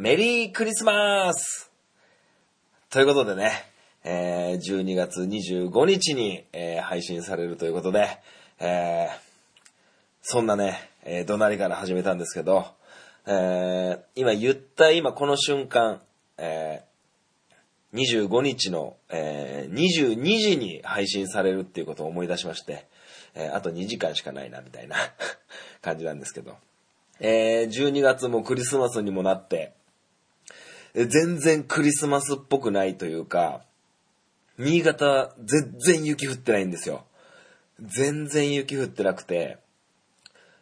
メリークリスマスということでね、えー、12月25日に、えー、配信されるということで、えー、そんなね、えー、怒鳴りから始めたんですけど、えー、今言った今この瞬間、えー、25日の、えー、22時に配信されるっていうことを思い出しまして、えー、あと2時間しかないな、みたいな 感じなんですけど。えー、12月もクリスマスにもなって、全然クリスマスっぽくないというか、新潟全然雪降ってないんですよ。全然雪降ってなくて、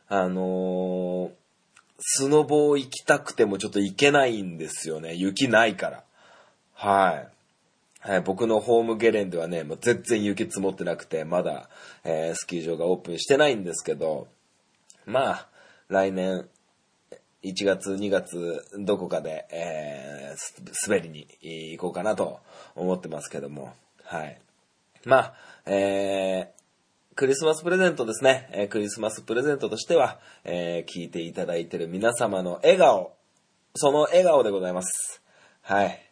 あのー、スノボー行きたくてもちょっと行けないんですよね。雪ないから。はい。はい、僕のホームゲレンではね、もう全然雪積もってなくて、まだ、えー、スキー場がオープンしてないんですけど、まあ、来年、1月、2月、どこかで、えー、滑りに行こうかなと思ってますけども、はい。まあ、えー、クリスマスプレゼントですね。えー、クリスマスプレゼントとしては、えー、聞いていただいてる皆様の笑顔、その笑顔でございます。はい。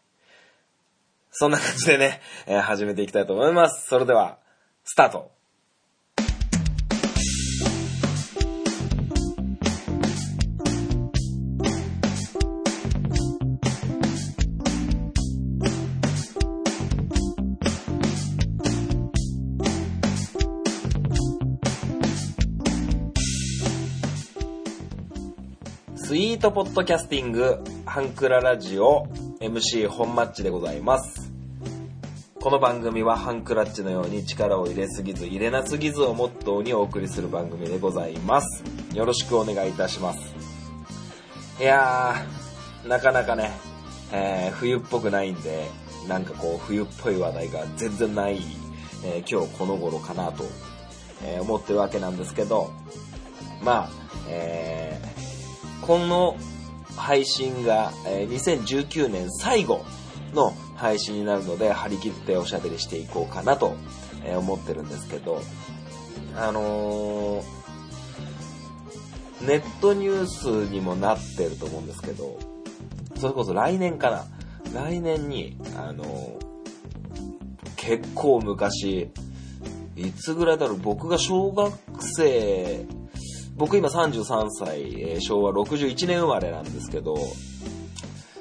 そんな感じでね、えー、始めていきたいと思います。それでは、スタートトポッドキャスティング、ハンクララジオ、MC 本マッチでございます。この番組はハンクラッチのように力を入れすぎず入れなすぎずをモットーにお送りする番組でございます。よろしくお願いいたします。いやー、なかなかね、えー、冬っぽくないんで、なんかこう冬っぽい話題が全然ない、えー、今日この頃かなと、えー、思ってるわけなんですけど、まあ、えー、この配信が、え2019年最後の配信になるので、張り切っておしゃべりしていこうかなと、え思ってるんですけど、あのー、ネットニュースにもなってると思うんですけど、それこそ来年かな。来年に、あのー、結構昔、いつぐらいだろう、僕が小学生僕今33歳、えー、昭和61年生まれなんですけど、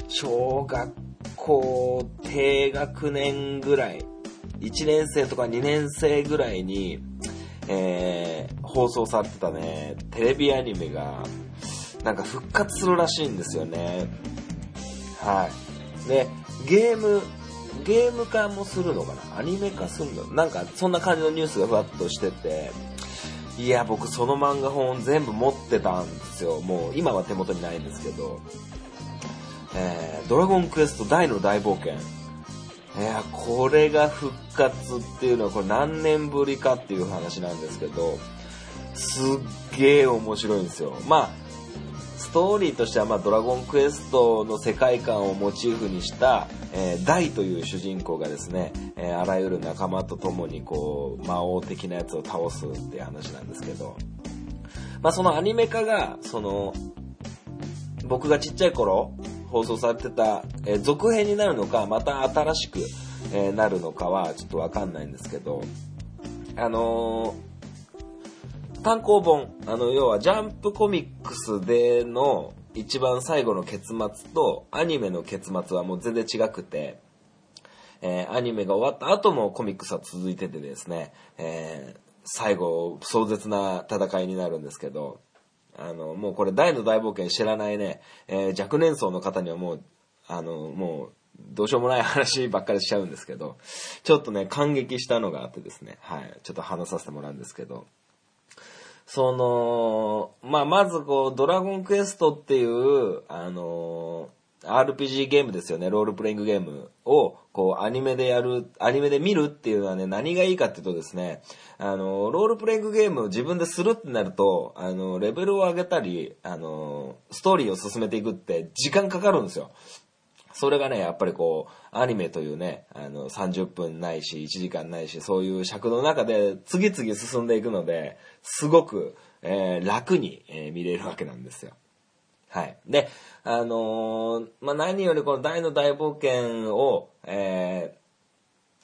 小学校低学年ぐらい、1年生とか2年生ぐらいに、えー、放送されてたね、テレビアニメが、なんか復活するらしいんですよね。はい。で、ゲーム、ゲーム化もするのかな？アニメ化するの？なんか、そんな感じのニュースがふわっとしてて、いや、僕その漫画本全部持ってたんですよ。もう今は手元にないんですけど。えー、ドラゴンクエスト大の大冒険。いや、これが復活っていうのはこれ何年ぶりかっていう話なんですけど、すっげえ面白いんですよ。まあ、ストーリーとしては、まあ、ドラゴンクエストの世界観をモチーフにした、えー、ダイという主人公がですね、えー、あらゆる仲間と共にこう、魔王的なやつを倒すっていう話なんですけど、まあ、そのアニメ化が、その、僕がちっちゃい頃、放送されてた、えー、続編になるのか、また新しく、え、なるのかは、ちょっとわかんないんですけど、あのー単行本、あの、要はジャンプコミックスでの一番最後の結末とアニメの結末はもう全然違くて、えー、アニメが終わった後もコミックスは続いててですね、えー、最後、壮絶な戦いになるんですけど、あの、もうこれ大の大冒険知らないね、えー、若年層の方にはもう、あの、もう、どうしようもない話ばっかりしちゃうんですけど、ちょっとね、感激したのがあってですね、はい、ちょっと話させてもらうんですけど、その、まあ、まずこう、ドラゴンクエストっていう、あの RPG ゲームですよね、ロールプレイングゲームを、こう、アニメでやる、アニメで見るっていうのはね、何がいいかっていうとですね、あの、ロールプレイングゲームを自分でするってなると、あの、レベルを上げたり、あの、ストーリーを進めていくって時間かかるんですよ。それがね、やっぱりこう、アニメというね、あの、30分ないし、1時間ないし、そういう尺の中で次々進んでいくので、すごく、えー、楽に、えー、見れるわけなんですよ。はい。で、あのーまあ、何よりこの大の大冒険を、えー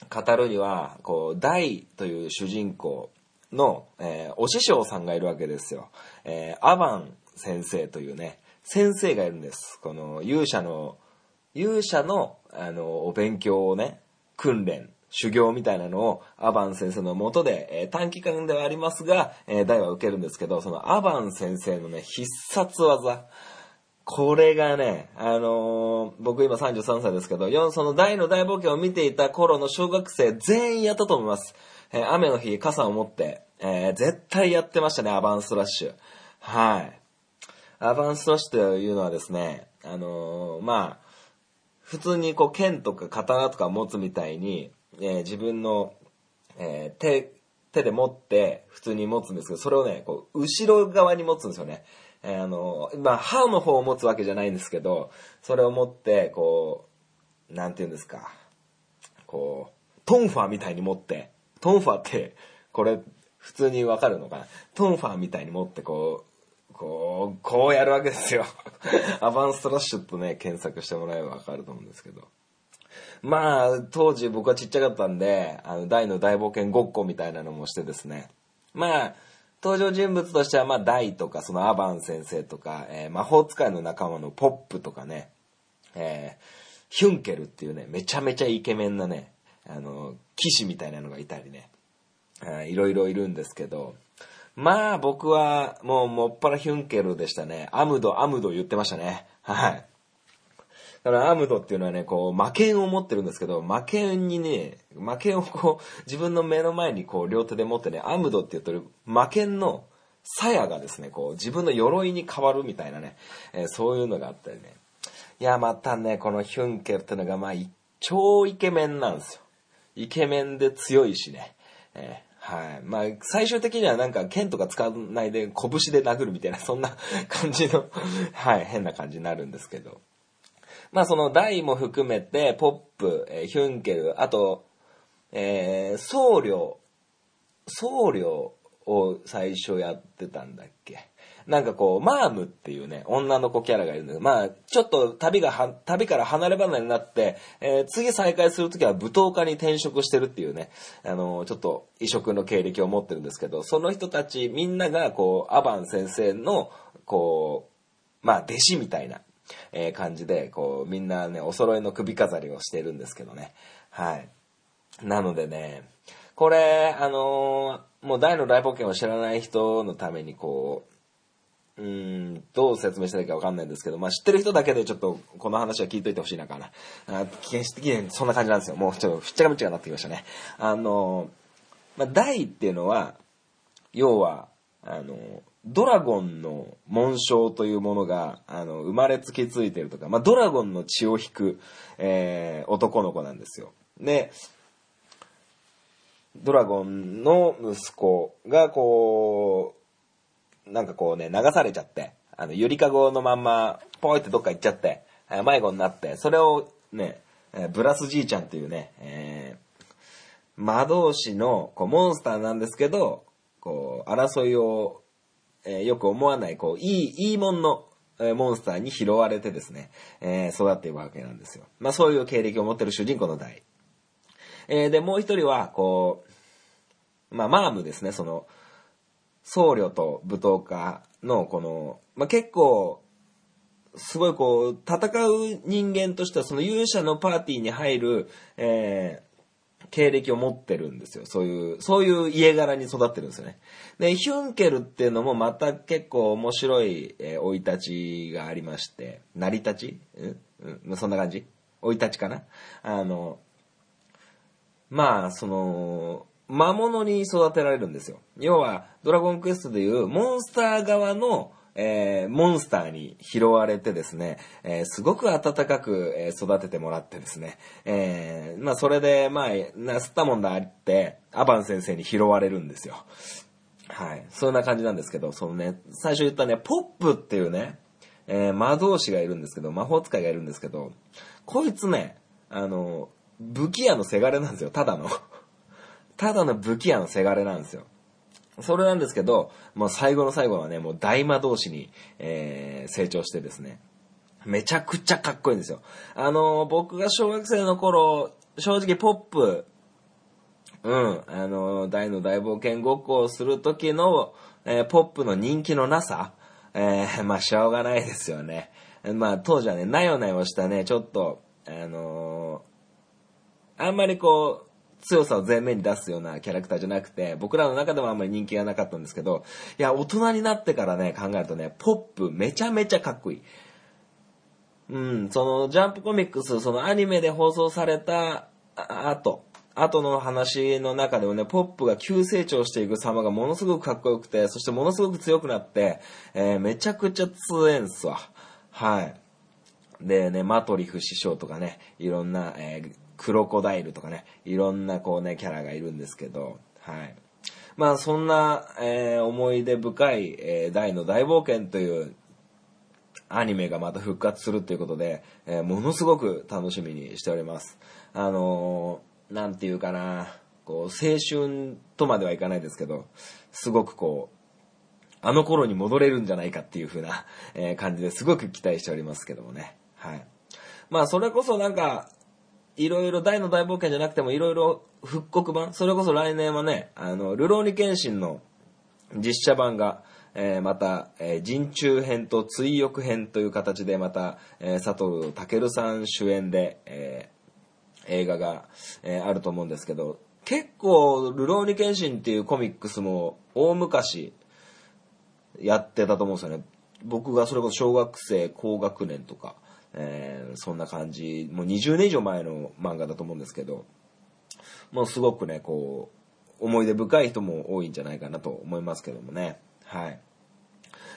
語るには、こう、大という主人公の、えーお師匠さんがいるわけですよ。えーアバン先生というね、先生がいるんです。この勇者の、勇者の、あの、お勉強をね、訓練、修行みたいなのをアバン先生のもとで、えー短期間ではありますが、えー、大は受けるんですけど、そのアバン先生のね、必殺技、これがね、あのー僕今33歳ですけど、その大の大冒険を見ていた頃の小学生全員やったと思います。えー雨の日、傘を持って、え絶対やってましたね、アバンスラッシュ。はい。アバンスラッシュというのはですね、あのまあ、普通にこう剣とか刀とか持つみたいに、えー自分の、えー手、手で持って普通に持つんですけど、それをね、こう、後ろ側に持つんですよね。えーあのまあ、刃の方を持つわけじゃないんですけど、それを持って、こう、なんて言うんですか、こう、トンファーみたいに持って、トンファーって、これ、普通にわかるのかなトンファーみたいに持って、こう、こう、こうやるわけですよ。アバンストラッシュとね、検索してもらえばわかると思うんですけど。まあ、当時僕はちっちゃかったんで、あの、大の大冒険ごっこみたいなのもしてですね。まあ、登場人物としては、まあ、大とか、そのアバン先生とか、えー魔法使いの仲間のポップとかね、えーヒュンケルっていうね、めちゃめちゃイケメンなね、あの、騎士みたいなのがいたりね、いろいろいるんですけど、まあ僕はもうもっぱらヒュンケルでしたね。アムド、アムド言ってましたね。はい。だからアムドっていうのはね、こう、魔剣を持ってるんですけど、魔剣にね、魔剣をこう、自分の目の前にこう、両手で持ってね、アムドって言ってる魔剣の鞘がですね、こう、自分の鎧に変わるみたいなね、えーそういうのがあったりね。いや、またね、このヒュンケルってのが、まあ、超イケメンなんですよ。イケメンで強いしね。えーはい。まあ、最終的にはなんか剣とか使わないで拳で殴るみたいな、そんな感じの、はい、変な感じになるんですけど。まあ、その大も含めて、ポップ、えーヒュンケル、あと、えー僧侶、僧侶を最初やってたんだっけなんかこう、マームっていうね、女の子キャラがいるんだけど、まあ、ちょっと旅がは、旅から離れ離れになって、えー次再会するときは舞踏家に転職してるっていうね、あの、ちょっと異色の経歴を持ってるんですけど、その人たちみんながこう、アバン先生の、こう、まあ、弟子みたいな、えー感じで、こう、みんなね、お揃いの首飾りをしてるんですけどね。はい。なのでね、これ、あのーもう大の大冒険を知らない人のためにこう、うん、どう説明したらいいかわかんないんですけど、まあ知ってる人だけでちょっとこの話は聞いといてほしいなかな。あ決して的にそんな感じなんですよ。もうちょっとふっちゃかむっちゃかになってきましたね。あのまあ大っていうのは、要は、あの、ドラゴンの紋章というものが、あの、生まれつきついてるとか、まあ、ドラゴンの血を引く、えー男の子なんですよ。で、ドラゴンの息子が、こう、なんかこうね、流されちゃって、あの、ゆりかごのまんま、ポイってどっか行っちゃって、迷子になって、それをね、ブラスじいちゃんっていうね、えー魔導士のこうモンスターなんですけど、こう、争いを、えーよく思わない、こう、いい、いいもんの、えーモンスターに拾われてですね、えー育っていくわけなんですよ。まあそういう経歴を持ってる主人公の代。えーで、もう一人は、こう、まあマームですね、その、僧侶と舞踏家の、この、まあ結構、すごいこう、戦う人間としては、その勇者のパーティーに入る、えー経歴を持ってるんですよ。そういう、そういう家柄に育ってるんですよね。で、ヒュンケルっていうのもまた結構面白いえー生い立ちがありまして、成り立ち？うん？うん、そんな感じ？生い立ちかな？あの、まあ、その、魔物に育てられるんですよ。要は、ドラゴンクエストでいうモンスター側の、えーモンスターに拾われてですね、えーすごく温かく、え育ててもらってですね、えまあそれで、まあ、な、吸ったもんだって、アバン先生に拾われるんですよ。はい。そんな感じなんですけど、そのね、最初言ったね、ポップっていうね、え魔導士がいるんですけど、魔法使いがいるんですけど、こいつね、あの、武器屋のせがれなんですよ、ただの。ただの武器屋のせがれなんですよ。それなんですけど、もう最後の最後はね、もう大魔導士に、えー、成長してですね、めちゃくちゃかっこいいんですよ。あのー、僕が小学生の頃、正直ポップ、うん、あのー、大の大冒険ごっこをする時の、えー、ポップの人気のなさ、えー、まあ、しょうがないですよね。まあ、当時はね、なよなよしたね、ちょっと、あのあんまりこう、強さを前面に出すようなキャラクターじゃなくて、僕らの中でもあんまり人気がなかったんですけど、いや、大人になってからね、考えるとね、ポップめちゃめちゃかっこいい。うん、その、ジャンプコミックス、そのアニメで放送された後、後の話の中でもね、ポップが急成長していく様がものすごくかっこよくて、そしてものすごく強くなって、えー、めちゃくちゃ強えんすわ。はい。でね、マトリフ師匠とかね、いろんな、えー、クロコダイルとかね、いろんなこうね、キャラがいるんですけど、はい。まあそんな、えー、思い出深い、えー、大の大冒険というアニメがまた復活するということで、えー、ものすごく楽しみにしております。あのー、なんていうかな、こう、青春とまではいかないですけど、すごくこう、あの頃に戻れるんじゃないかっていう風な、え感じですごく期待しておりますけどもね。はい。まあそれこそなんか、いろいろ大の大冒険じゃなくてもいろいろ復刻版、それこそ来年はね、あの、ルローニケンシンの実写版が、えー、また、えー、人中編と追憶編という形でまた、えー、佐藤健さん主演で、えー、映画が、えー、あると思うんですけど、結構、ルローニケンシンっていうコミックスも大昔やってたと思うんですよね。僕がそれこそ小学生高学年とか、えー、そんな感じ、もう20年以上前の漫画だと思うんですけど、もうすごくね、こう、思い出深い人も多いんじゃないかなと思いますけどもね。はい。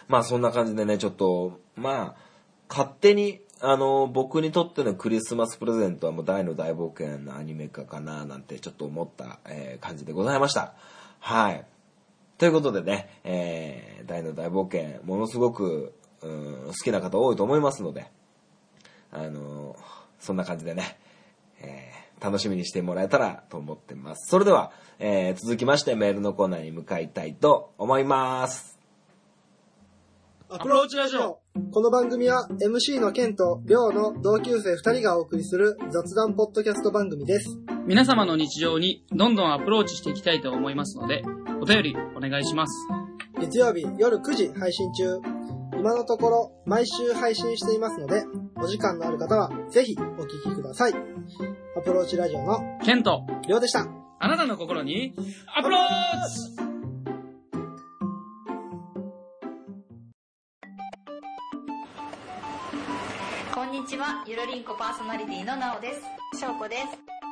まあそんな感じでね、ちょっと、まあ、勝手に、あの、僕にとってのクリスマスプレゼントはもう大の大冒険のアニメ化かななんてちょっと思った、えー、感じでございました。はい。ということでね、えー、大の大冒険、ものすごく、うん、好きな方多いと思いますので、あのそんな感じでね、えー、楽しみにしてもらえたらと思ってます。それでは、えー、続きましてメールのコーナーに向かいたいと思います。アプローチラジオこの番組は MC のケンとリョウの同級生2人がお送りする雑談ポッドキャスト番組です。皆様の日常にどんどんアプローチしていきたいと思いますので、お便りお願いします。月曜日夜9時配信中。今のところ毎週配信していますので、お時間のある方は、ぜひお聞きください。アプローチラジオの、ケント、りょうでした。あなたの心に、アプローチこんにちは、ゆるりんこパーソナリティのなおです。しょうこです。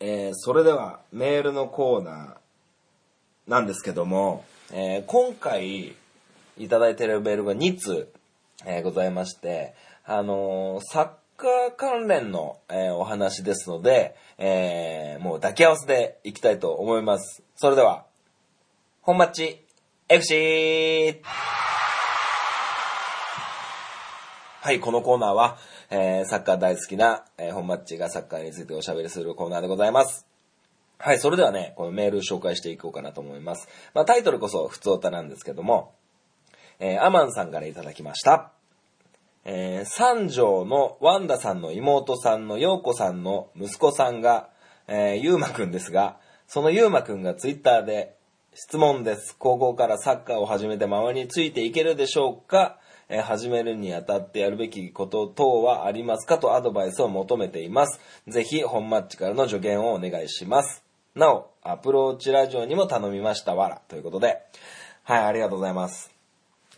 えー、それではメールのコーナーなんですけども、えー、今回いただいているメールが2通、えー、ございまして、あのー、サカー関連の、えー、お話ですので、えー、もう抱き合わせでいきたいと思います。それでは、本マッチ FC! はい、このコーナーは、えー、サッカー大好きな、えー、本マッチがサッカーについておしゃべりするコーナーでございます。はい、それではね、このメール紹介していこうかなと思います。まあ、タイトルこそ普通歌なんですけども、えー、アマンさんからいただきました。えー、三条のワンダさんの妹さんの陽子さんの息子さんが、えー、ゆうまくんですが、そのゆうまくんがツイッターで質問です。高校からサッカーを始めて周りについていけるでしょうか、え、始めるにあたってやるべきこと等はありますかとアドバイスを求めています。ぜひ本マッチからの助言をお願いします。なお、アプローチラジオにも頼みましたわら。ということで、はい、ありがとうございます。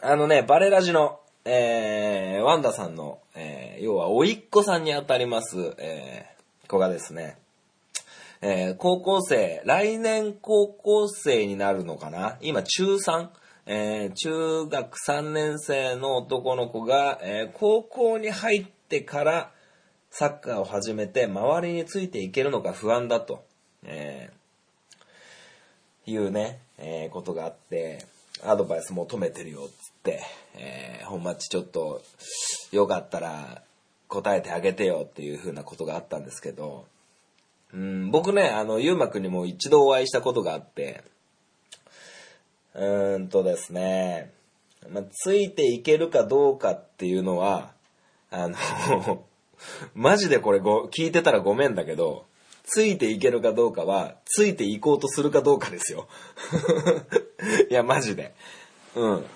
あのね、バレラジのえー、ワンダさんの、えー、要は、おいっ子さんにあたります、えー、子がですね、えー、高校生、来年高校生になるのかな？今、中3えー中学3年生の男の子が、えー高校に入ってからサッカーを始めて周りについていけるのか不安だと、えーいうね、えーことがあって、アドバイス求めてるよっつって、えー本町ちょっとよかったら答えてあげてよっていう風なことがあったんですけど、うん、僕ね、あの、ゆうまくんにも一度お会いしたことがあって、うーんとですね、まあ、ついていけるかどうかっていうのは、あの、マジでこれご、聞いてたらごめんだけど、ついていけるかどうかは、ついていこうとするかどうかですよ。いや、マジで。うん。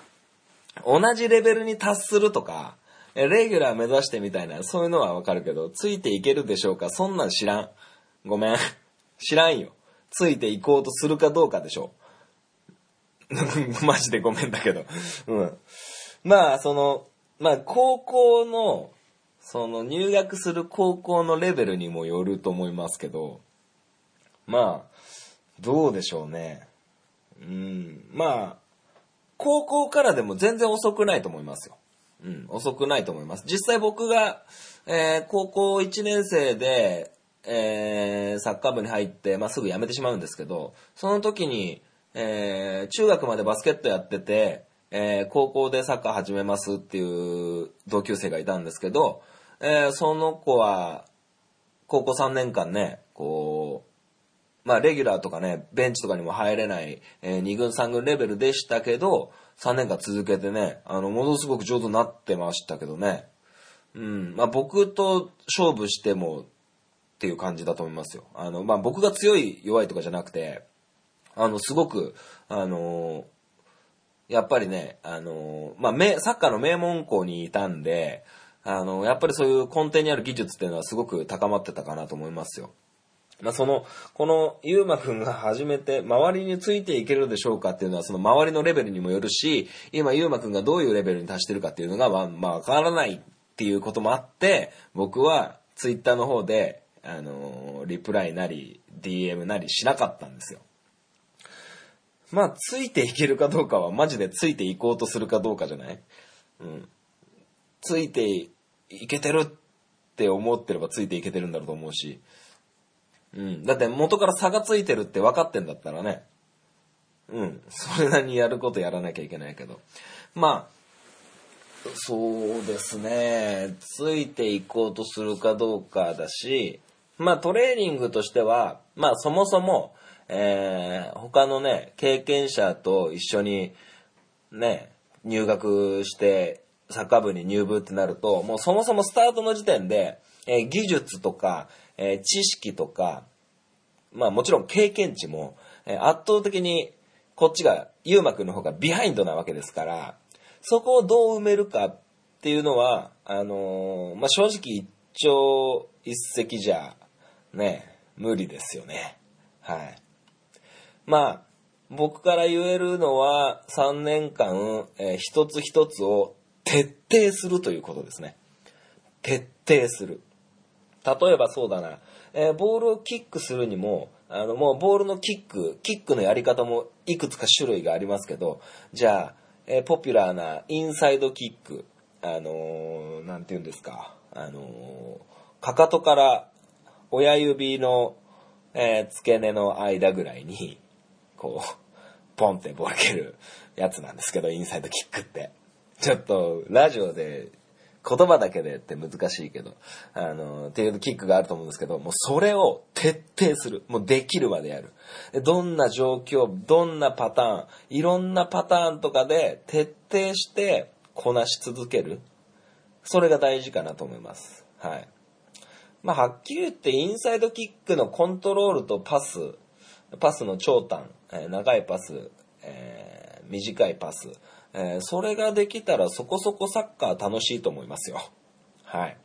同じレベルに達するとか、レギュラー目指してみたいな、そういうのはわかるけど、ついていけるでしょうかそんなん知らん。ごめん。知らんよ。ついていこうとするかどうかでしょ。マジでごめんだけど。うん。まあ、その、まあ、高校の、その入学する高校のレベルにもよると思いますけど、まあ、どうでしょうね。うん、まあ、高校からでも全然遅くないと思いますよ。うん、遅くないと思います。実際僕が、えー高校1年生で、えーサッカー部に入って、まあ、すぐ辞めてしまうんですけど、その時に、えー中学までバスケットやってて、えー高校でサッカー始めますっていう同級生がいたんですけど、えーその子は、高校3年間ね、こう、まあ、レギュラーとかね、ベンチとかにも入れない、え2軍3軍レベルでしたけど、3年間続けてね、あの、ものすごく上手になってましたけどね。うん。まあ、僕と勝負してもっていう感じだと思いますよ。あの、まあ、僕が強い弱いとかじゃなくて、あの、すごく、あのやっぱりね、あのまあ、サッカーの名門校にいたんで、あの、やっぱりそういう根底にある技術っていうのはすごく高まってたかなと思いますよ。まあ、その、この、ゆうまくんが始めて、周りについていけるでしょうかっていうのは、その周りのレベルにもよるし、今、ゆうまくんがどういうレベルに達してるかっていうのが、まあ、ま、わからないっていうこともあって、僕は、ツイッターの方で、あのリプライなり、DM なりしなかったんですよ。まあ、ついていけるかどうかは、マジでついていこうとするかどうかじゃない？うん。ついていけてるって思ってればついていけてるんだろうと思うし、うん。だって元から差がついてるって分かってんだったらね、うん。それなりにやることやらなきゃいけないけど。まあ、そうですね。ついていこうとするかどうかだし、まあトレーニングとしては、まあそもそも、えー、他のね、経験者と一緒にね、入学して、サッカー部に入部ってなると、もうそもそもスタートの時点で、えー技術とか、えー知識とか、まあもちろん経験値も、え圧倒的にこっちが、ゆうまくんの方がビハインドなわけですから、そこをどう埋めるかっていうのは、あのまあ正直一朝一夕じゃ、ね、無理ですよね。はい。まあ、僕から言えるのは、3年間、えー一つ一つを徹底するということですね。徹底する。例えばそうだな、えーボールをキックするにも、あの、もうボールのキック、キックのやり方もいくつか種類がありますけど、じゃあ、えーポピュラーなインサイドキック、あのーなんて言うんですか、あのーかかとから親指の、えー付け根の間ぐらいに、こう、ポンってボール蹴るやつなんですけど、インサイドキックって。ちょっと、ラジオで、言葉だけでって難しいけど、あの、っていうキックがあると思うんですけど、もうそれを徹底する。もうできるまでやる。どんな状況、どんなパターン、いろんなパターンとかで徹底してこなし続ける。それが大事かなと思います。はい。まあ、はっきり言ってインサイドキックのコントロールとパス、パスの長短、え長いパス、えー短いパス、えーそれができたらそこそこサッカー楽しいと思いますよ。はい。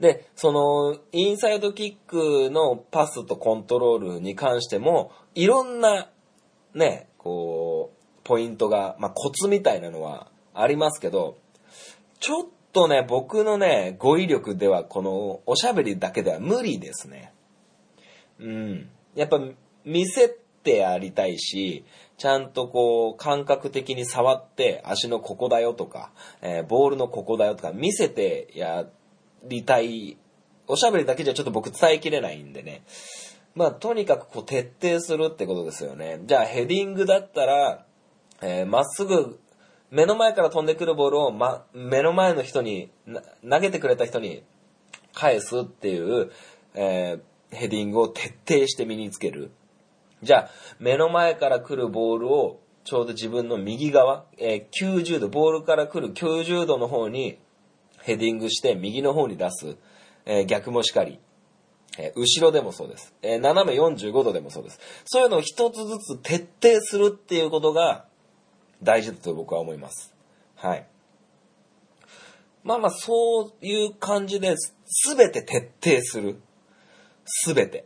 で、その、インサイドキックのパスとコントロールに関しても、いろんな、ね、こう、ポイントが、まあ、コツみたいなのはありますけど、ちょっとね、僕のね、語彙力では、この、おしゃべりだけでは無理ですね。うん。やっぱ、見せってやりたいし、ちゃんとこう、感覚的に触って、足のここだよとか、えーボールのここだよとか、見せてやりたい。おしゃべりだけじゃちょっと僕伝えきれないんでね。まあ、とにかくこう、徹底するってことですよね。じゃあ、ヘディングだったら、えーまっすぐ、目の前から飛んでくるボールを、ま、目の前の人に、投げてくれた人に返すっていう、えーヘディングを徹底して身につける。じゃあ、目の前から来るボールを、ちょうど自分の右側、えー90度、ボールから来る90度の方にヘディングして右の方に出す。えー逆もしかり。えー後ろでもそうです。え斜め45度でもそうです。そういうのを一つずつ徹底するっていうことが大事だと僕は思います。はい。まあまあ、そういう感じで、すべて徹底する。すべて。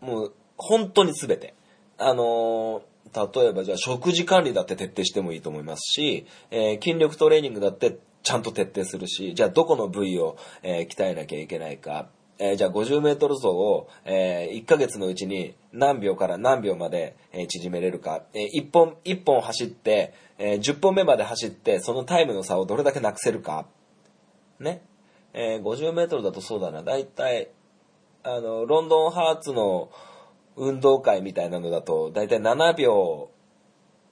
もう、本当にすべて。あのー例えばじゃあ食事管理だって徹底してもいいと思いますし、えー筋力トレーニングだってちゃんと徹底するし、じゃあどこの部位を、えー鍛えなきゃいけないか、えーじゃあ50メートル走を、え1ヶ月のうちに何秒から何秒まで、えー縮めれるか、え1本、一本走って、えー10本目まで走って、そのタイムの差をどれだけなくせるか、ね。えー50メートルだとそうだな、だいたい、あの、ロンドンハーツの運動会みたいなのだと、だいたい7秒、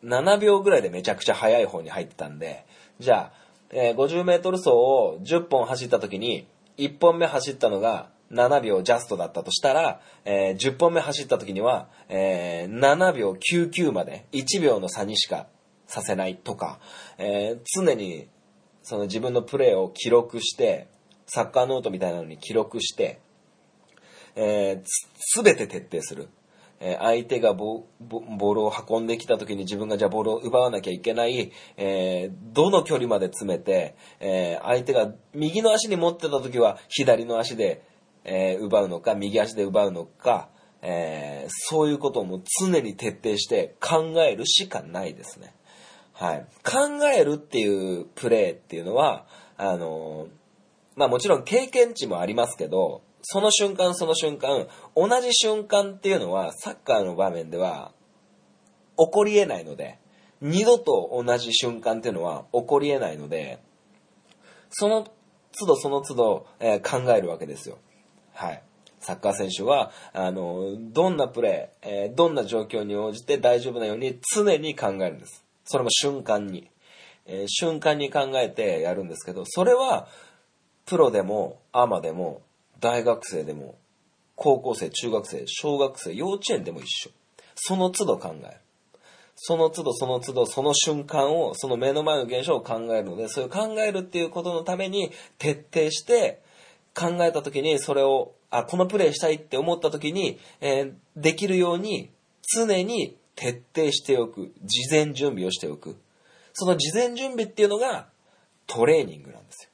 7秒ぐらいでめちゃくちゃ速い方に入ってたんで、じゃあ、えー50メートル走を10本走った時に、1本目走ったのが7秒ジャストだったとしたら、えー10本目走った時には、えー7秒99まで、1秒の差にしかさせないとか、えー常にその自分のプレーを記録して、サッカーノートみたいなのに記録して、えーすべて徹底する。え相手がボールを運んできた時に自分がじゃあボールを奪わなきゃいけない、えーどの距離まで詰めて、えー相手が右の足に持ってた時は左の足で、えー奪うのか、右足で奪うのか、えそういうことをも常に徹底して考えるしかないですね。はい。考えるっていうプレーっていうのは、あのまあもちろん経験値もありますけど、その瞬間その瞬間、同じ瞬間っていうのはサッカーの場面では起こり得ないので、二度と同じ瞬間っていうのは起こり得ないので、その都度その都度、えー考えるわけですよ。はい。サッカー選手は、あの、どんなプレー、えーどんな状況に応じて大丈夫なように常に考えるんです。それも瞬間に。えー瞬間に考えてやるんですけど、それは、プロでも、アマでも、大学生でも、高校生、中学生、小学生、幼稚園でも一緒。その都度考える。その都度その都度その瞬間を、その目の前の現象を考えるので、そういう考えるっていうことのために徹底して考えた時にそれを、あ、このプレイしたいって思った時に、えーできるように常に徹底しておく。事前準備をしておく。その事前準備っていうのがトレーニングなんですよ。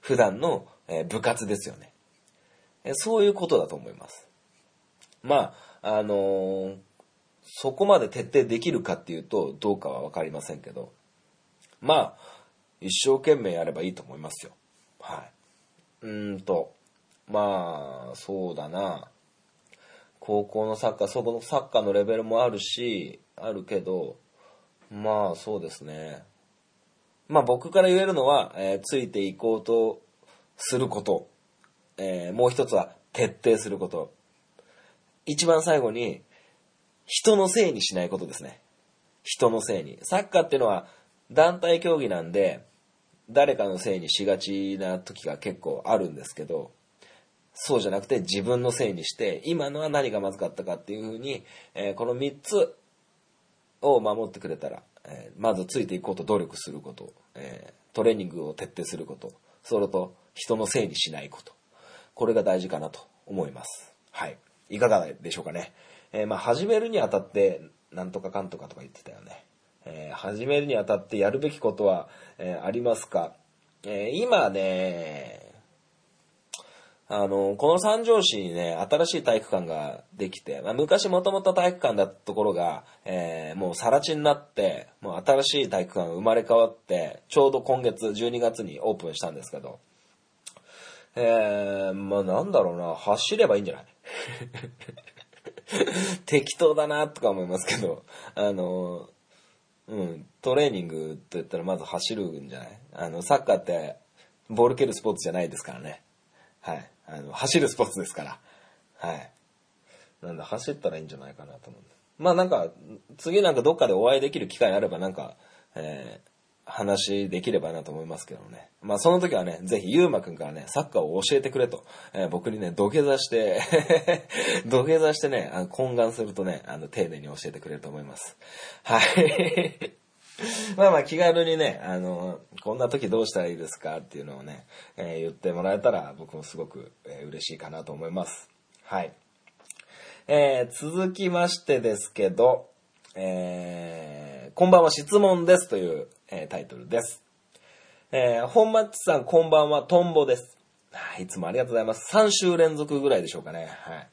普段の、えー部活ですよね。そういうことだと思います。まあ、あのーそこまで徹底できるかっていうと、どうかはわかりませんけど、まあ、一生懸命やればいいと思いますよ。はい。うんと、まあ、そうだな。高校のサッカー、そこのサッカーのレベルもあるし、あるけど、まあ、そうですね。まあ僕から言えるのは、えーついていこうとすること。えーもう一つは徹底すること。一番最後に、人のせいにしないことですね。人のせいに。サッカーっていうのは団体競技なんで、誰かのせいにしがちな時が結構あるんですけど、そうじゃなくて自分のせいにして、今のは何がまずかったかっていうふうに、えーこの3つを守ってくれたら、えーまずついていこうと努力すること、えートレーニングを徹底すること、それと人のせいにしないこと。これが大事かなと思います。はい。いかがでしょうかね。えーまあ始めるにあたって、なんとかかんとかとか言ってたよね。えー始めるにあたってやるべきことは、えーありますか、え今ね、あの、この三条市にね、新しい体育館ができて、まあ、昔もともと体育館だったところが、えーもう更地になって、もう新しい体育館が生まれ変わって、ちょうど今月12月にオープンしたんですけど、えー、まあなんだろうな、走ればいいんじゃない？適当だなとか思いますけど、あの、うん、トレーニングと言ったらまず走るんじゃない？あの、サッカーってボール蹴るスポーツじゃないですからね。はい。あの、走るスポーツですから。はい。なんだ、走ったらいいんじゃないかなと思う。まあなんか、次なんかどっかでお会いできる機会あればなんか、えー話できればなと思いますけどね。まあその時はね、ぜひゆうまくんからね、サッカーを教えてくれと、えー僕にね、土下座して、土下座してね、あの懇願するとね、あの、丁寧に教えてくれると思います。はい。まあまあ気軽にね、あの、こんな時どうしたらいいですかっていうのをね、えー言ってもらえたら僕もすごく、え嬉しいかなと思います。はい。えー続きましてですけど、えーこんばんは質問ですという、えータイトルです。えー本マッチさんこんばんはトンボです。いつもありがとうございます。3週連続ぐらいでしょうかね。はい。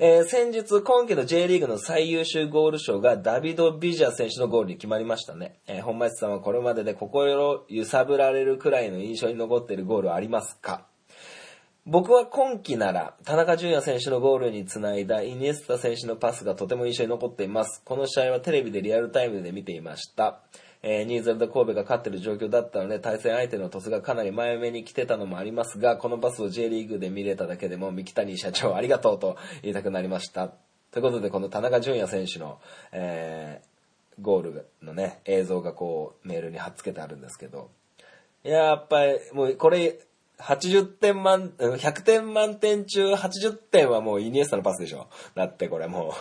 えー先日、今季の J リーグの最優秀ゴール賞がダビド・ビジャ選手のゴールに決まりましたね。えー本町さんはこれまでで心を揺さぶられるくらいの印象に残っているゴールはありますか？僕は今季なら、田中純也選手のゴールにつないだイニエスタ選手のパスがとても印象に残っています。この試合はテレビでリアルタイムで見ていました。えー、2-0で神戸が勝ってる状況だったので、対戦相手のトスがかなり前目に来てたのもありますが、このパスを J リーグで見れただけでも、三木谷社長ありがとうと言いたくなりました。ということで、この田中純也選手の、えーゴールのね、映像がこう、メールに貼っつけてあるんですけど、いややっぱり、もうこれ、80点満、100点満点中80点はもうイニエスタのパスでしょ。だってこれもう。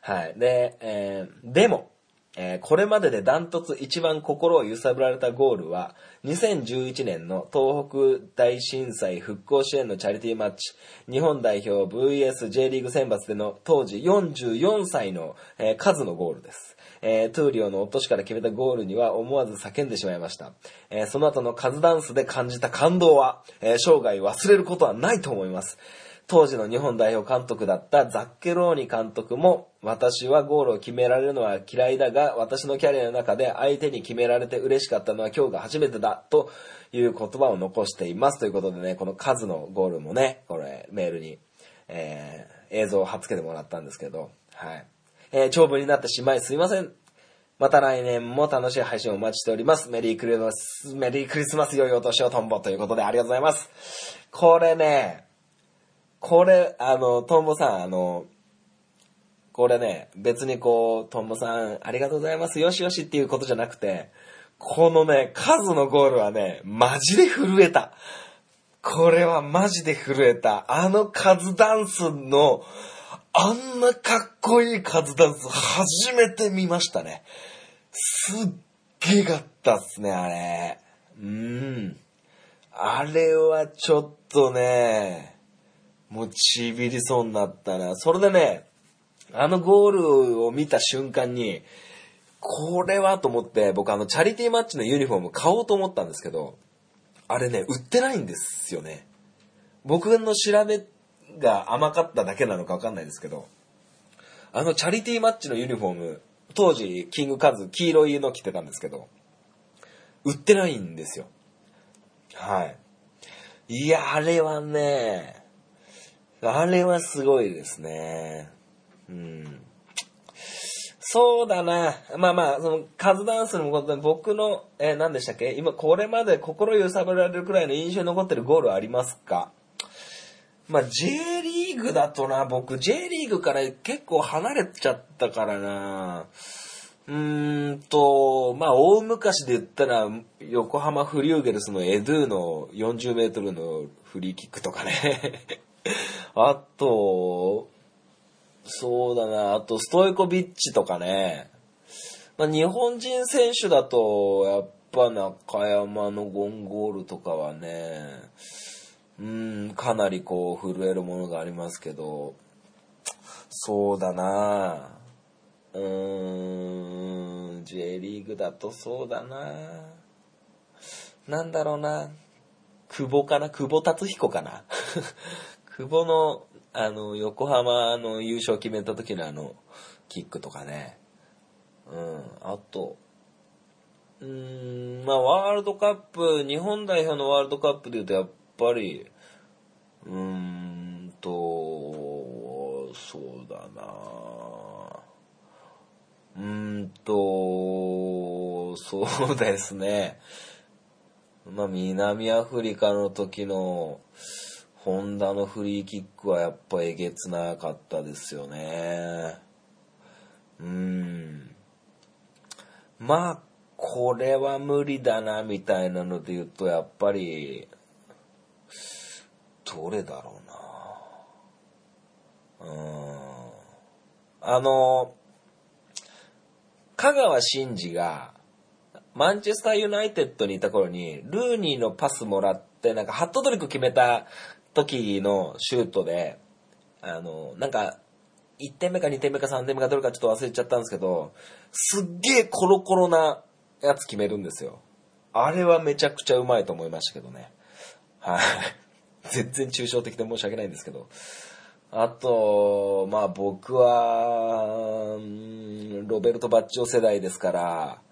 はい。で、えーでも、えーこれまででダントツ一番心を揺さぶられたゴールは、2011年の東北大震災復興支援のチャリティーマッチ、日本代表 VSJ リーグ選抜での当時44歳の、えーカズのゴールです。えートゥーリオの落としから決めたゴールには思わず叫んでしまいました。えーその後のカズダンスで感じた感動は、えー生涯忘れることはないと思います。当時の日本代表監督だったザッケローニ監督も、私はゴールを決められるのは嫌いだが、私のキャリアの中で相手に決められて嬉しかったのは今日が初めてだ、という言葉を残しています。ということでね、この数のゴールもね、これ、メールに、えー映像を貼っつけてもらったんですけど、はい。えー長文になってしまいすいません。また来年も楽しい配信をお待ちしております。メリークリスマス、メリークリスマス良いお年をトンボということでありがとうございます。これね、これ、あの、トンボさん、あの、これね、別にこう、トンボさん、ありがとうございます、よしよしっていうことじゃなくて、このね、数のゴールはね、マジで震えた。これはマジで震えた。あのカズダンスの、あんなかっこいいカズダンス初めて見ましたね。すっげえかったっすね、あれ。うん。あれはちょっとね、もうちびりそうになったな。それでね、あのゴールを見た瞬間に、これはと思って、僕あのチャリティーマッチのユニフォーム買おうと思ったんですけど、あれね、売ってないんですよね。僕の調べが甘かっただけなのかわかんないですけど、あのチャリティーマッチのユニフォーム、当時キングカズ黄色いの着てたんですけど、売ってないんですよ。はい。いや、あれはね、あれはすごいですね。うん。そうだな。まあまあ、その、カズダンスのことで僕の、えー何でしたっけ？今、これまで心揺さぶられるくらいの印象に残ってるゴールありますか？まあ、J リーグだとな、僕、J リーグから結構離れちゃったからな。うーんと、まあ、大昔で言ったら、横浜フリューゲルスのエドゥの40メートルのフリーキックとかね。あと、そうだな、あと、ストイコビッチとかね。まあ、日本人選手だと、やっぱ中山のゴンゴールとかはね、うん、かなりこう、震えるものがありますけど、そうだな。うーん、J リーグだとそうだな。なんだろうな。久保かな。久保達彦かな。久保の、あの、横浜の優勝決めた時のあの、キックとかね。うん、あと、うーん、まあ、ワールドカップ、日本代表のワールドカップで言うと、やっぱり、うーんと、そうだなうーんと、そうですね。まあ、南アフリカの時の、ホンダのフリーキックはやっぱえげつなかったですよね。うん。まあ、これは無理だな、みたいなので言うと、やっぱり、どれだろうな。うん。あの、香川真司が、マンチェスターユナイテッドにいた頃に、ルーニーのパスもらって、なんかハットトリック決めた時のシュートで、あの、なんか、1点目か2点目か3点目かどれかちょっと忘れちゃったんですけど、すっげえコロコロなやつ決めるんですよ。あれはめちゃくちゃうまいと思いましたけどね。はい。全然抽象的で申し訳ないんですけど。あと、まあ僕は、ロベルト・バッジョ世代ですから、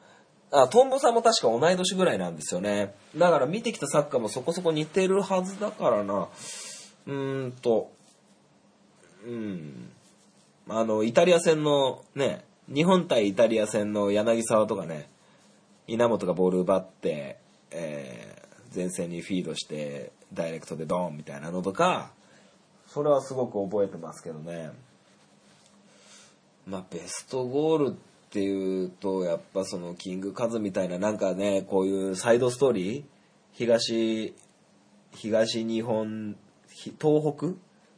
あ、トンボさんも確か同い年ぐらいなんですよね。だから見てきたサッカーもそこそこ似てるはずだからな。うーんと、うん。あの、イタリア戦のね、日本対イタリア戦の柳沢とかね、稲本がボール奪って、えー前線にフィードして、ダイレクトでドーンみたいなのとか、それはすごく覚えてますけどね。まあ、ベストゴールってていうと、やっぱその、キングカズみたいな、なんかね、こういうサイドストーリー東、東日本、東北？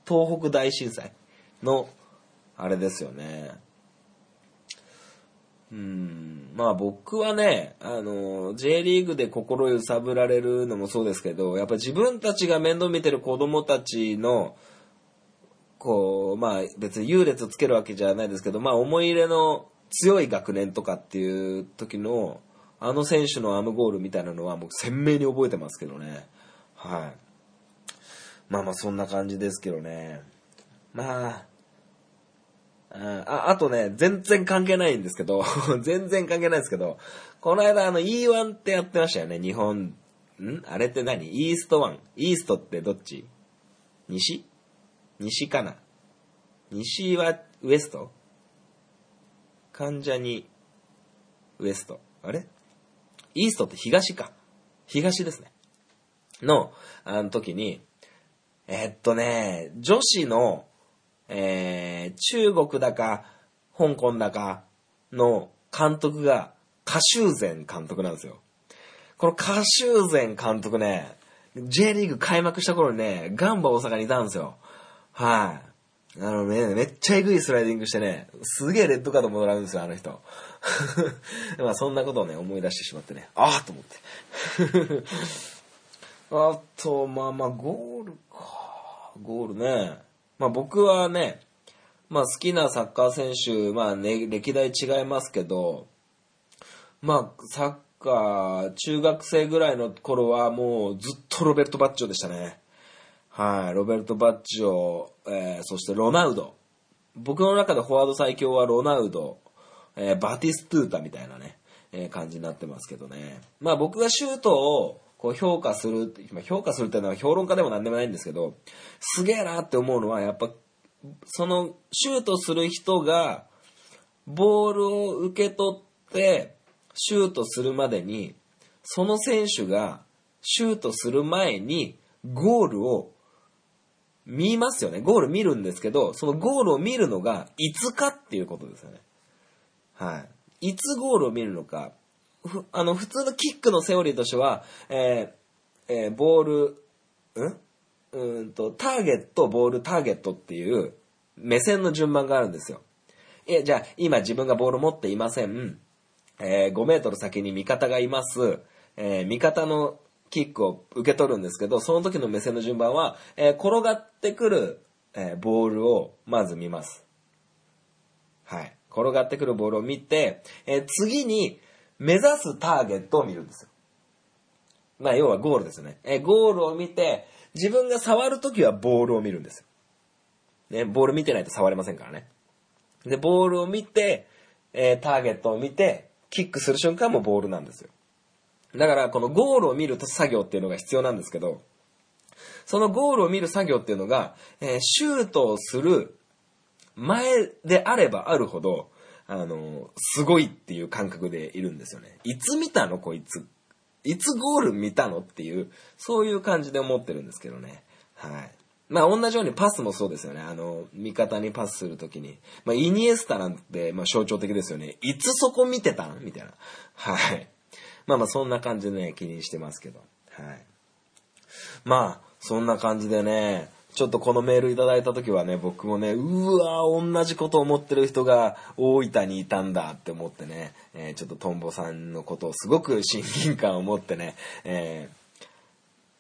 東北大震災の、あれですよね。うん、まあ僕はね、あの、J リーグで心揺さぶられるのもそうですけど、やっぱ自分たちが面倒見てる子供たちの、こう、まあ別に優劣つけるわけじゃないですけど、まあ思い入れの強い学年とかっていう時の、あの選手のアームゴールみたいなのはもう鮮明に覚えてますけどね。はい。まあまあそんな感じですけどね。まあ、ああとね、全然関係ないんですけど、全然関係ないですけど、この間あの E1 ってやってましたよね、日本。ん？あれって何？イースト1。イーストってどっち？西？西かな？西はウエスト？関ジャニウエスト。あれ？イーストって東か。東ですね。の、あの時に、えっとね、女子の、えー、中国だか、香港だかの監督が、カシューゼン監督なんですよ。このカシューゼン監督ね、J リーグ開幕した頃にね、ガンバ大阪にいたんですよ。はい。あのね、めっちゃエグいスライディングしてね、すげえレッドカードもらうんですよ、あの人。まあそんなことをね、思い出してしまってね、ああと思って。あと、まあまあ、ゴールか。ゴールね。まあ僕はね、まあ好きなサッカー選手、まあね、歴代違いますけど、まあサッカー、中学生ぐらいの頃はもうずっとロベルト・バッジョでしたね。はい、ロベルト・バッジョ、えーそしてロナウド。僕の中でフォワード最強はロナウド、えーバティストゥータみたいなね、えー感じになってますけどね。まあ僕がシュートをこう評価する、まあ評価するっていうのは評論家でもなんでもないんですけど、すげえなって思うのはやっぱ、そのシュートする人が、ボールを受け取って、シュートするまでに、その選手がシュートする前にゴールを見ますよね。ゴール見るんですけど、そのゴールを見るのがいつかっていうことですよね。はい。いつゴールを見るのか。ふあの、普通のキックのセオリーとしては、えーえーボール、ん？うんと、ターゲット、ボール、ターゲットっていう目線の順番があるんですよ。え、じゃあ、今自分がボール持っていません。えー5メートル先に味方がいます。えー味方のキックを受け取るんですけど、その時の目線の順番は、えー転がってくる、えーボールをまず見ます。はい。転がってくるボールを見て、えー次に目指すターゲットを見るんですよ。まあ、要はゴールですね。えゴールを見て、自分が触るときはボールを見るんですよ。ね、ボール見てないと触れませんからね。で、ボールを見て、えターゲットを見て、キックする瞬間もボールなんですよ。だから、このゴールを見る作業っていうのが必要なんですけど、そのゴールを見る作業っていうのが、えーシュートをする前であればあるほど、あの、すごいっていう感覚でいるんですよね。いつ見たのこいつ？いつゴール見たのっていう、そういう感じで思ってるんですけどね。はい。まあ同じようにパスもそうですよね。あの、味方にパスするときに。まあイニエスタなんて、まあ象徴的ですよね。いつそこ見てたん？みたいな。はい。まあまあそんな感じでね、気にしてますけど。はい。まあ、そんな感じでね、ちょっとこのメールいただいた時はね、僕もね、うわ同じこと思ってる人が大分にいたんだって思ってね、えーちょっとトンボさんのことをすごく親近感を持ってね、え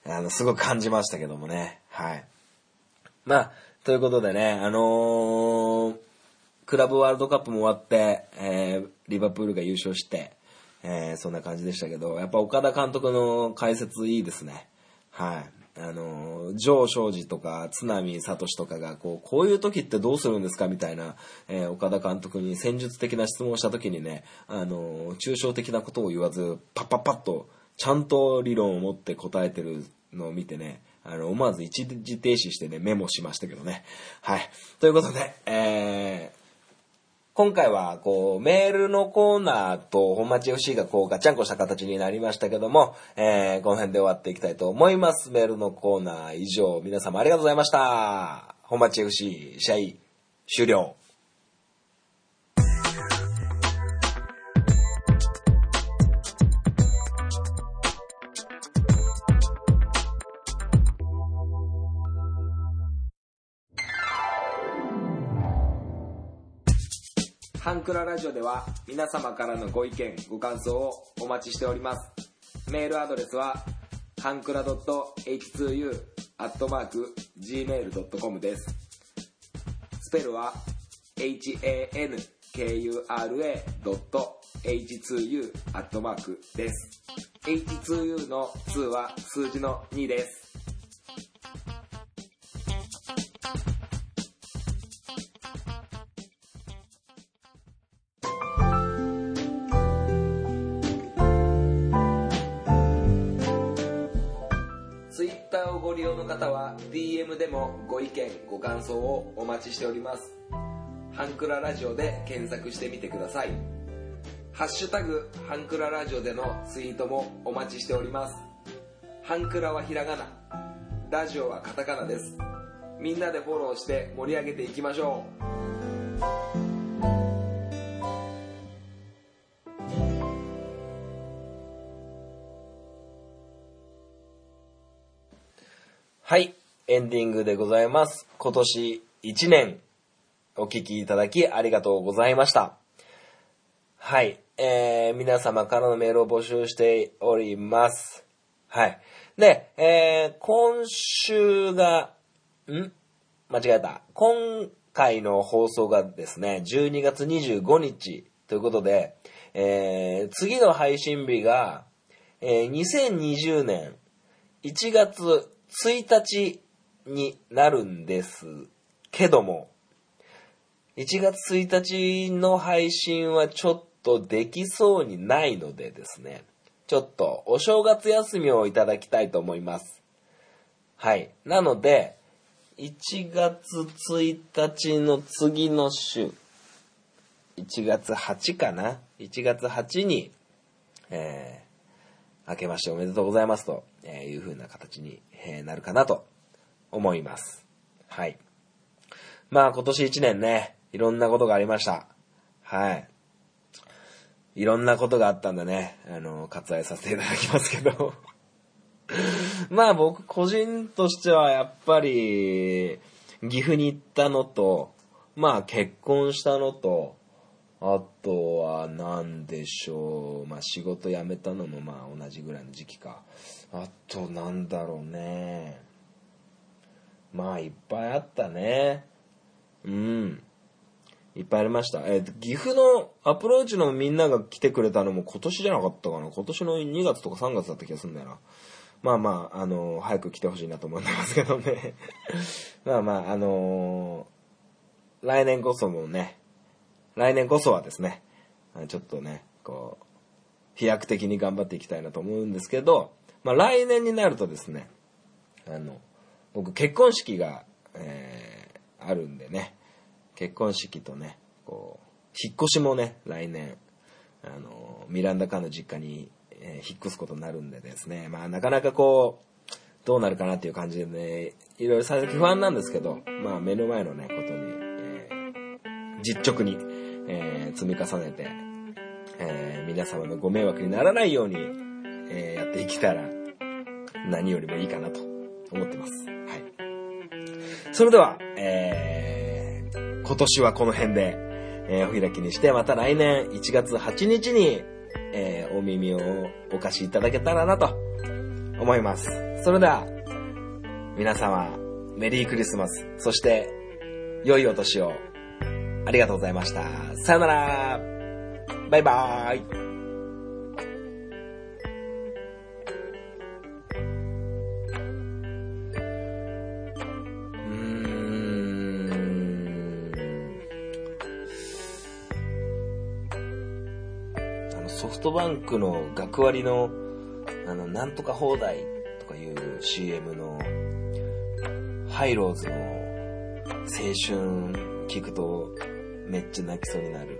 ーあの、すごく感じましたけどもね、はい。まあ、ということでね、あのークラブワールドカップも終わって、えーリバプールが優勝して、えーそんな感じでしたけど、やっぱ岡田監督の解説いいですね。はい。あのー、城昌司とか、津波聡とかが、こう、こういう時ってどうするんですかみたいな、えー岡田監督に戦術的な質問をした時にね、あの抽象的なことを言わず、パッパッパッと、ちゃんと理論を持って答えてるのを見てね、あの、思わず一時停止してね、メモしましたけどね。はい。ということで、え、今回は、こう、メールのコーナーと本町 FC がこう、ガチャンコした形になりましたけども、えー、この辺で終わっていきたいと思います。メールのコーナー以上、皆様ありがとうございました。本町 FC、試合、終了。クララジオでは皆様からのご意見、ご感想をお待ちしております。メールアドレスは、ハンクラ .h2u.gmail.com です。スペルは、hankura.h2u です。h2u の2は数字の2です。ご意見ご感想をお待ちしております。ハンクララジオで検索してみてください。ハッシュタグハンクララジオでのツイートもお待ちしております。ハンクラはひらがな。ラジオはカタカナです。みんなでフォローして盛り上げていきましょう。はい、エンディングでございます。今年1年お聞きいただきありがとうございました。はい、えー、皆様からのメールを募集しております。はい。で、えー、今週が、ん？間違えた。今回の放送がですね、12月25日ということで、えー、次の配信日が、えー、2020年1月1日になるんですけども、1月1日の配信はちょっとできそうにないのでですね、ちょっとお正月休みをいただきたいと思います。はい。なので、1月1日の次の週、1月8かな ?1 月8に、えー、明けましておめでとうございますとえいう風な形にえなるかなと思います。はい。まあ今年1年ね、いろんなことがありました。はい。いろんなことがあったんでね、あの、割愛させていただきますけど。まあ僕個人としてはやっぱり、岐阜に行ったのと、まあ結婚したのと、あとは何でしょう。まあ仕事辞めたのもまあ同じぐらいの時期か。あとなんだろうね。まあいっぱいあったね。うん。いっぱいありました。えー岐阜のアプローチのみんなが来てくれたのも今年じゃなかったかな？今年の2月とか3月だった気がするんだよな。まあまあ、あの早く来てほしいなと思ってますけどね。まあまあ、あのー来年こそもね、来年こそはですね、ちょっとね、こう、飛躍的に頑張っていきたいなと思うんですけど、まあ来年になるとですね、あの、僕結婚式が、えーあるんでね、結婚式とね、こう、引っ越しもね、来年、あの、ミランダカの実家に、えー引っ越すことになるんでですね、まあなかなかこう、どうなるかなっていう感じでね、いろいろ最先不安なんですけど、まあ目の前のね、ことに、えー実直に、え積み重ねて、え皆様のご迷惑にならないように、えやっていけたら、何よりもいいかなと。思ってます。はい。それでは、えー今年はこの辺で、えーお開きにして、また来年1月8日に、えーお耳をお貸しいただけたらなと思います。それでは、皆様、メリークリスマス、そして、良いお年を、ありがとうございました。さよならバイバーイソフトバンクの学割の、あの、なんとか放題とかいう CM の、ハイローズの青春聞くとめっちゃ泣きそうになる。